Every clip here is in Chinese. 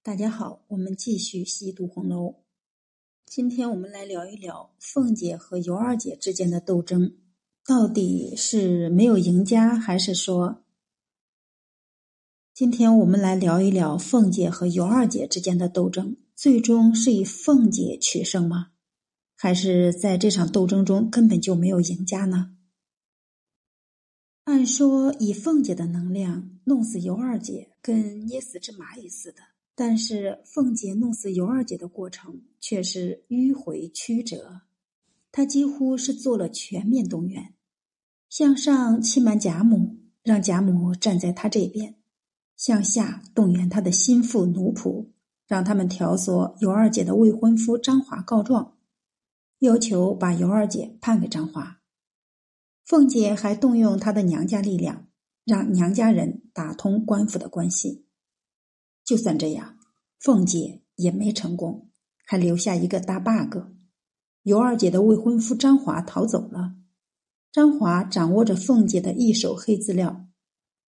大家好，我们继续细读红楼。今天我们来聊一聊凤姐和尤二姐之间的斗争，到底是没有赢家，还是说？今天我们来聊一聊凤姐和尤二姐之间的斗争，最终是以凤姐取胜吗？还是在这场斗争中根本就没有赢家呢？按说以凤姐的能量弄死尤二姐，跟捏死只蚂蚁似的。但是凤姐弄死尤二姐的过程却是迂回曲折，她几乎是做了全面动员，向上欺瞒贾母，让贾母站在她这边；向下动员他的心腹奴仆，让他们挑唆尤二姐的未婚夫张华告状，要求把尤二姐判给张华。凤姐还动用她的娘家力量，让娘家人打通官府的关系。就算这样，凤姐也没成功，还留下一个大 bug：尤二姐的未婚夫张华逃走了。张华掌握着凤姐的一手黑资料。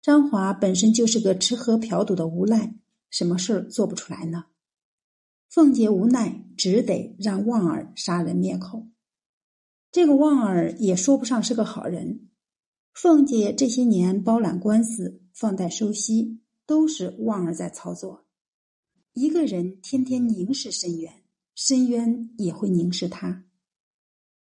张华本身就是个吃喝嫖赌的无赖，什么事儿做不出来呢？凤姐无奈，只得让旺儿杀人灭口。这个旺儿也说不上是个好人。凤姐这些年包揽官司、放贷收息。都是旺儿在操作。一个人天天凝视深渊，深渊也会凝视他。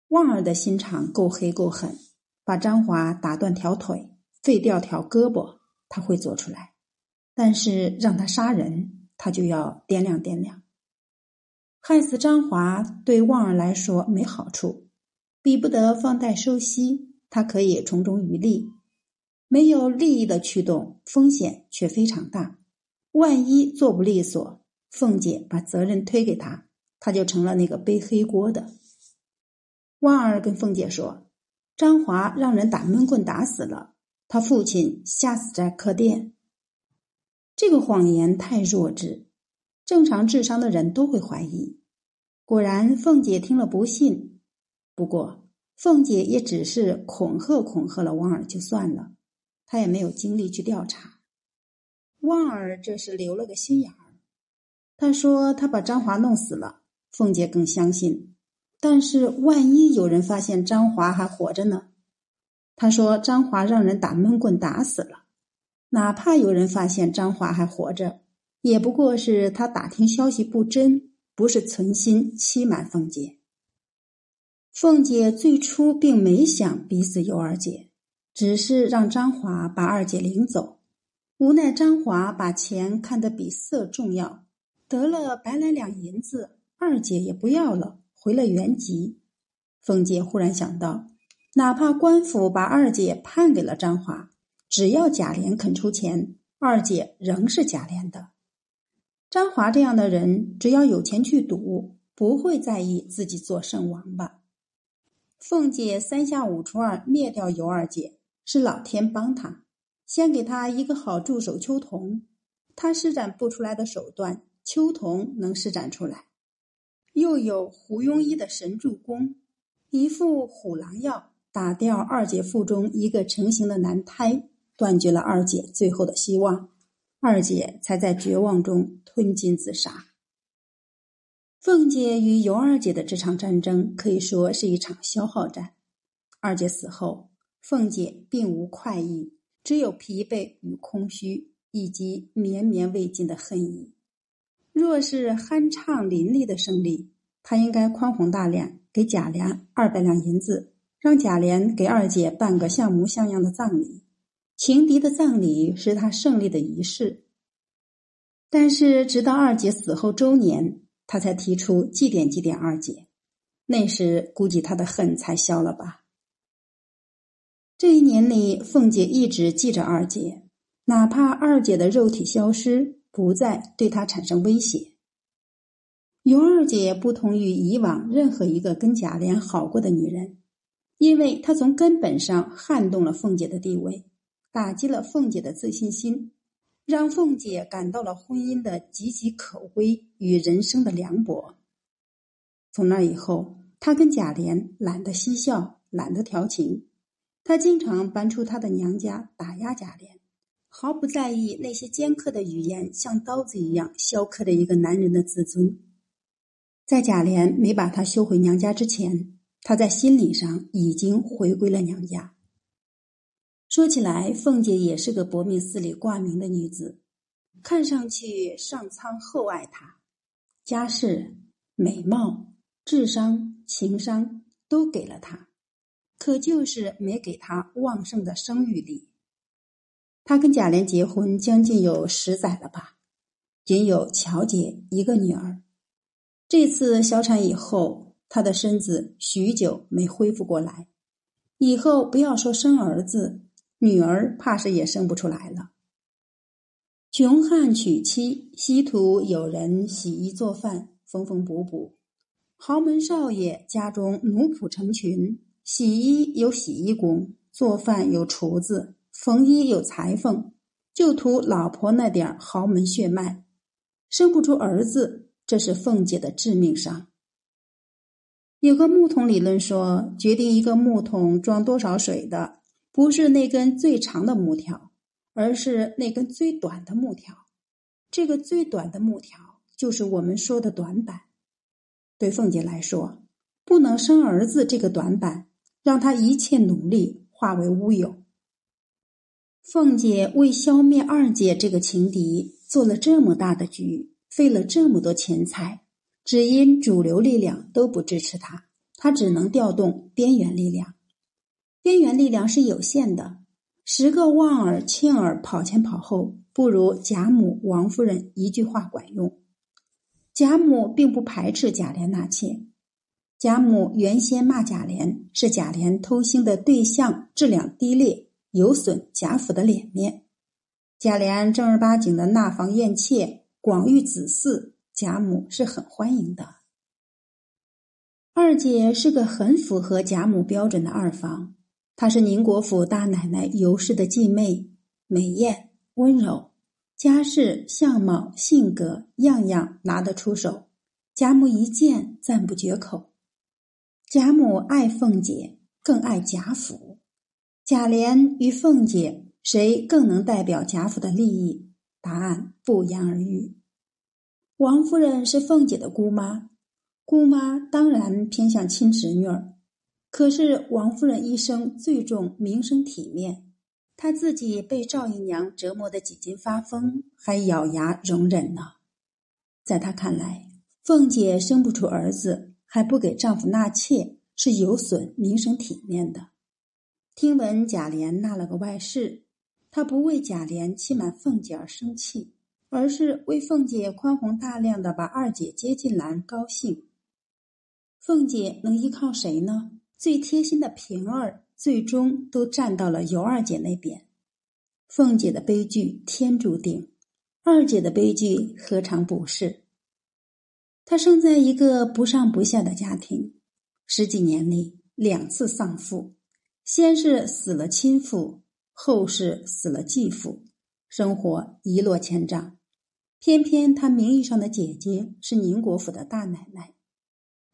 旺儿的心肠够黑够狠，把张华打断条腿、废掉条胳膊，他会做出来；但是让他杀人，他就要掂量掂量。害死张华对旺儿来说没好处，比不得放贷收息，他可以从中渔利。没有利益的驱动，风险却非常大。万一做不利索，凤姐把责任推给他，他就成了那个背黑锅的。旺儿跟凤姐说：“张华让人打闷棍打死了，他父亲吓死在客店。”这个谎言太弱智，正常智商的人都会怀疑。果然，凤姐听了不信。不过，凤姐也只是恐吓恐吓了旺儿就算了。他也没有精力去调查，旺儿这是留了个心眼儿。他说他把张华弄死了，凤姐更相信。但是万一有人发现张华还活着呢？他说张华让人打闷棍打死了，哪怕有人发现张华还活着，也不过是他打听消息不真，不是存心欺瞒凤姐。凤姐最初并没想逼死尤二姐。只是让张华把二姐领走，无奈张华把钱看得比色重要，得了百来两银子，二姐也不要了，回了原籍。凤姐忽然想到，哪怕官府把二姐判给了张华，只要贾琏肯出钱，二姐仍是贾琏的。张华这样的人，只要有钱去赌，不会在意自己做圣王吧？凤姐三下五除二灭掉尤二姐。是老天帮他，先给他一个好助手秋桐，他施展不出来的手段，秋桐能施展出来。又有胡庸医的神助攻，一副虎狼药，打掉二姐腹中一个成型的男胎，断绝了二姐最后的希望，二姐才在绝望中吞金自杀。凤姐与尤二姐的这场战争可以说是一场消耗战。二姐死后。凤姐并无快意，只有疲惫与空虚，以及绵绵未尽的恨意。若是酣畅淋漓的胜利，她应该宽宏大量，给贾琏二百两银子，让贾琏给二姐办个像模像样的葬礼。情敌的葬礼是他胜利的仪式。但是，直到二姐死后周年，他才提出祭奠祭奠二姐。那时，估计他的恨才消了吧。这一年里，凤姐一直记着二姐，哪怕二姐的肉体消失，不再对她产生威胁。尤二姐不同于以往任何一个跟贾琏好过的女人，因为她从根本上撼动了凤姐的地位，打击了凤姐的自信心，让凤姐感到了婚姻的岌岌可危与人生的凉薄。从那以后，她跟贾琏懒得嬉笑，懒得调情。她经常搬出她的娘家打压贾琏，毫不在意那些尖刻的语言像刀子一样削刻着一个男人的自尊。在贾琏没把她休回娘家之前，她在心理上已经回归了娘家。说起来，凤姐也是个薄命寺里挂名的女子，看上去上苍厚爱她，家世、美貌、智商、情商都给了她，可就是没给他旺盛的生育力。他跟贾琏结婚将近有十载了吧，仅有乔姐一个女儿。这次小产以后，他的身子许久没恢复过来，以后不要说生儿子。女儿怕是也生不出来了。穷汉娶妻，稀土有人洗衣做饭，缝缝补补；豪门少爷家中奴仆成群，洗衣有洗衣工，做饭有厨子，缝衣有裁缝，就图老婆那点豪门血脉，生不出儿子，这是凤姐的致命伤。有个木桶理论说，决定一个木桶装多少水的。不是那根最长的木条，而是那根最短的木条。这个最短的木条，就是我们说的短板。对凤姐来说，不能生儿子这个短板，让他一切努力化为乌有。凤姐为消灭二姐这个情敌，做了这么大的局，费了这么多钱财，只因主流力量都不支持她，她只能调动边缘力量。边缘力量是有限的，十个望儿、庆儿跑前跑后，不如贾母、王夫人一句话管用。贾母并不排斥贾琏纳妾，贾母原先骂贾琏是贾琏偷腥的对象，质量低劣，有损贾府的脸面。贾琏正儿八经的纳房宴妾，广育子嗣，贾母是很欢迎的。二姐是个很符合贾母标准的二房。她是宁国府大奶奶尤氏的继妹，美艳温柔，家世、相貌、性格样样拿得出手，贾母一见赞不绝口。贾母爱凤姐，更爱贾府。贾琏与凤姐谁更能代表贾府的利益？答案不言而喻。王夫人是凤姐的姑妈，姑妈当然偏向亲侄女儿。可是王夫人一生最重名声体面，她自己被赵姨娘折磨的几近发疯，还咬牙容忍呢。在她看来，凤姐生不出儿子，还不给丈夫纳妾，是有损名声体面的。听闻贾琏纳了个外室，她不为贾琏欺瞒凤姐而生气，而是为凤姐宽宏大量的把二姐接进来高兴。凤姐能依靠谁呢？最贴心的平儿，最终都站到了尤二姐那边。凤姐的悲剧天注定，二姐的悲剧何尝不是？她生在一个不上不下的家庭，十几年里两次丧父，先是死了亲父，后是死了继父，生活一落千丈。偏偏他名义上的姐姐是宁国府的大奶奶。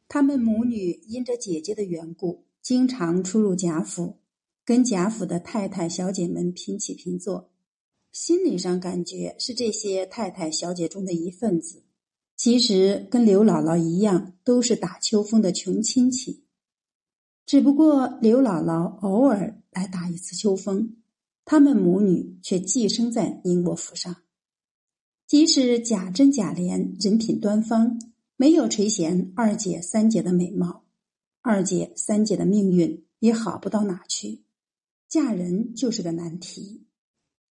他们母女因着姐姐的缘故，经常出入贾府，跟贾府的太太小姐们平起平坐，心理上感觉是这些太太小姐中的一份子。其实跟刘姥姥一样，都是打秋风的穷亲戚，只不过刘姥姥偶尔来打一次秋风，他们母女却寄生在宁国府上。即使贾珍、贾琏人品端方。没有垂涎二姐、三姐的美貌，二姐、三姐的命运也好不到哪去。嫁人就是个难题，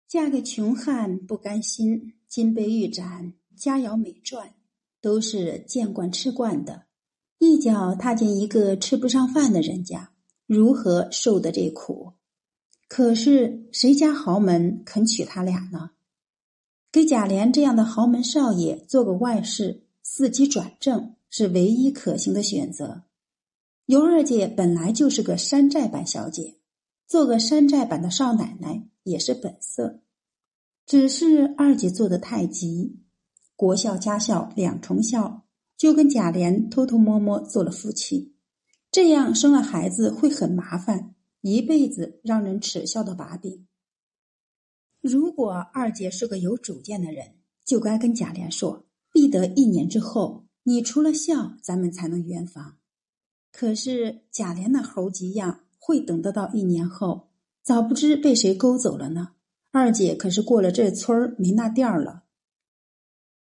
嫁给穷汉不甘心，金杯玉盏，佳肴美馔，都是见惯吃惯的。一脚踏进一个吃不上饭的人家，如何受得这苦？可是谁家豪门肯娶他俩呢？给贾琏这样的豪门少爷做个外室。伺机转正是唯一可行的选择。尤二姐本来就是个山寨版小姐，做个山寨版的少奶奶也是本色。只是二姐做的太急，国孝家孝两重孝，就跟贾琏偷偷摸摸做了夫妻，这样生了孩子会很麻烦，一辈子让人耻笑的把柄。如果二姐是个有主见的人，就该跟贾琏说：“必得一年之后，你除了孝，咱们才能圆房。”可是贾琏那猴急样，会等得到一年后？早不知被谁勾走了呢。二姐可是过了这村儿没那店儿了。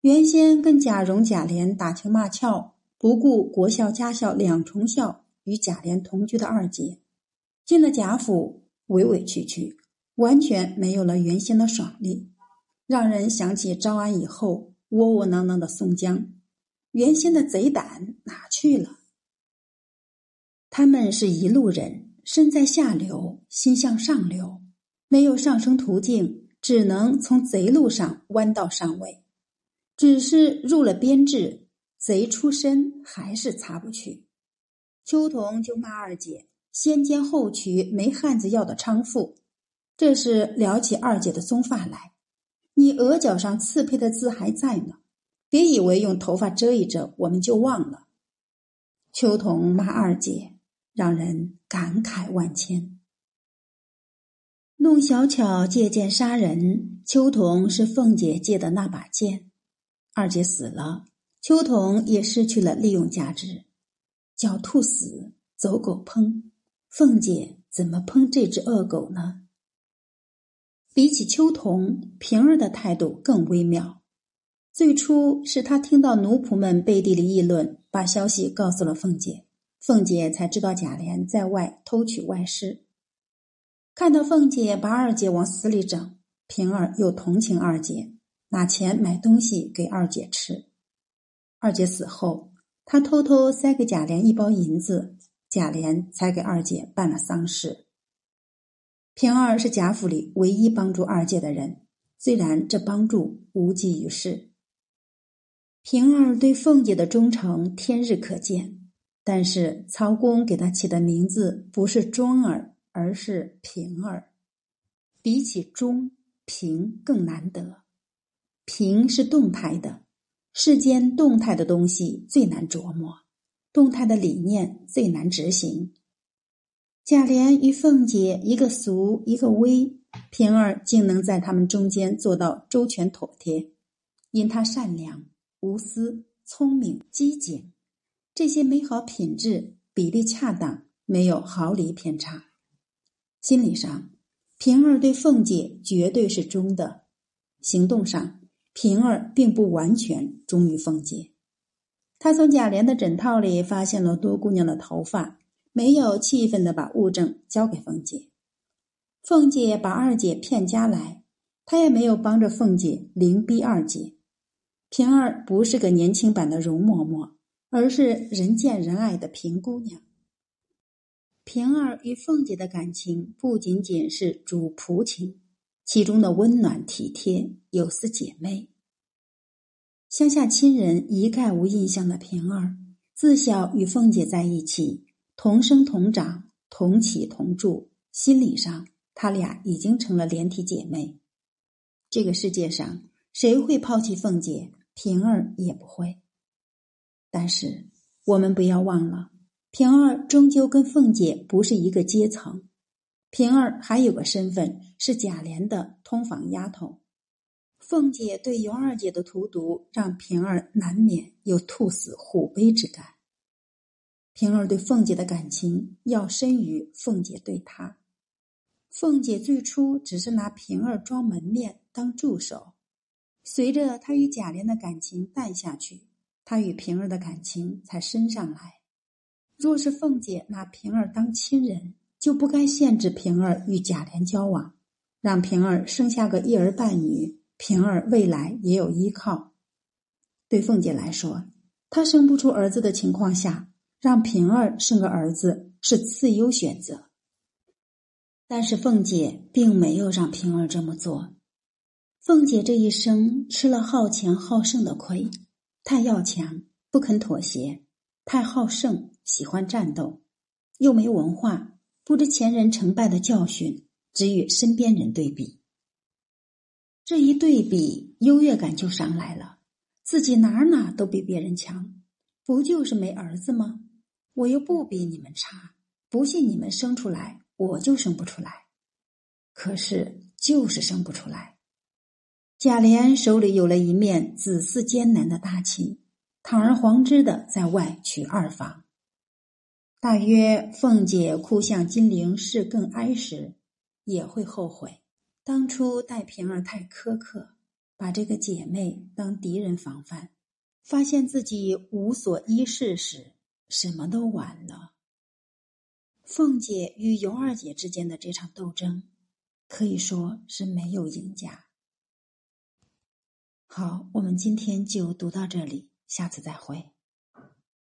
原先跟贾蓉、贾琏打情骂俏，不顾国孝家孝两重孝，与贾琏同居的二姐，进了贾府，委委屈屈，完全没有了原先的爽利，让人想起招安以后窝窝囊囊的宋江，原先的贼胆哪去了？他们是一路人，身在下流，心向上流，没有上升途径，只能从贼路上弯道上位。只是入了编制，贼出身还是擦不去。秋桐就骂二姐先奸后娶，没汉子要的娼妇。这是撩起二姐的棕发来，你额角上刺配的字还在呢，别以为用头发遮一遮，我们就忘了。秋桐骂二姐。让人感慨万千。弄小巧借剑杀人，秋桐是凤姐借的那把剑。二姐死了，秋桐也失去了利用价值。狡兔死，走狗烹。凤姐怎么烹这只恶狗呢？比起秋桐，平儿的态度更微妙。最初是她听到奴仆们背地里议论，把消息告诉了凤姐。凤姐才知道贾琏在外偷取外室，看到凤姐把二姐往死里整，平儿又同情二姐，拿钱买东西给二姐吃。二姐死后，他偷偷塞给贾琏一包银子，贾琏才给二姐办了丧事。平儿是贾府里唯一帮助二姐的人，虽然这帮助无济于事。平儿对凤姐的忠诚，天日可见。但是曹公给他起的名字不是忠儿，而是平儿。比起忠，平更难得。平是动态的，世间动态的东西最难琢磨，动态的理念最难执行。贾琏与凤姐一个俗一个威，平儿竟能在他们中间做到周全妥帖，因他善良、无私、聪明、机警。这些美好品质比例恰当，没有毫厘偏差。心理上，平儿对凤姐绝对是忠的；行动上，平儿并不完全忠于凤姐。他从贾琏的枕套里发现了多姑娘的头发，没有气愤的把物证交给凤姐。凤姐把二姐骗家来，他也没有帮着凤姐凌逼二姐。平儿不是个年轻版的容嬷嬷。而是人见人爱的平姑娘。平儿与凤姐的感情不仅仅是主仆情，其中的温暖体贴有似姐妹。乡下亲人一概无印象的平儿，自小与凤姐在一起，同生同长，同起同住，心理上他俩已经成了连体姐妹。这个世界上谁会抛弃凤姐，平儿也不会。但是，我们不要忘了，平儿终究跟凤姐不是一个阶层。平儿还有个身份是贾琏的通房丫头。凤姐对尤二姐的荼毒，让平儿难免有兔死虎悲之感。平儿对凤姐的感情要深于凤姐对她。凤姐最初只是拿平儿装门面当助手，随着她与贾琏的感情淡下去。她与平儿的感情才升上来。若是凤姐拿平儿当亲人，就不该限制平儿与贾琏交往，让平儿生下个一儿半女，平儿未来也有依靠。对凤姐来说，她生不出儿子的情况下，让平儿生个儿子是次优选择。但是凤姐并没有让平儿这么做。凤姐这一生吃了好强好胜的亏。太要强，不肯妥协；太好胜，喜欢战斗；又没文化，不知前人成败的教训，只与身边人对比。这一对比，优越感就上来了。自己哪哪都比别人强，不就是没儿子吗？我又不比你们差，不信你们生出来，我就生不出来。可是就是生不出来。贾琏手里有了一面子嗣艰难的大旗，堂而皇之的在外娶二房。大约凤姐哭向金陵事更哀时，也会后悔当初待平儿太苛刻，把这个姐妹当敌人防范。发现自己无所依恃时，什么都晚了。凤姐与尤二姐之间的这场斗争，可以说是没有赢家。好，我们今天就读到这里，下次再会。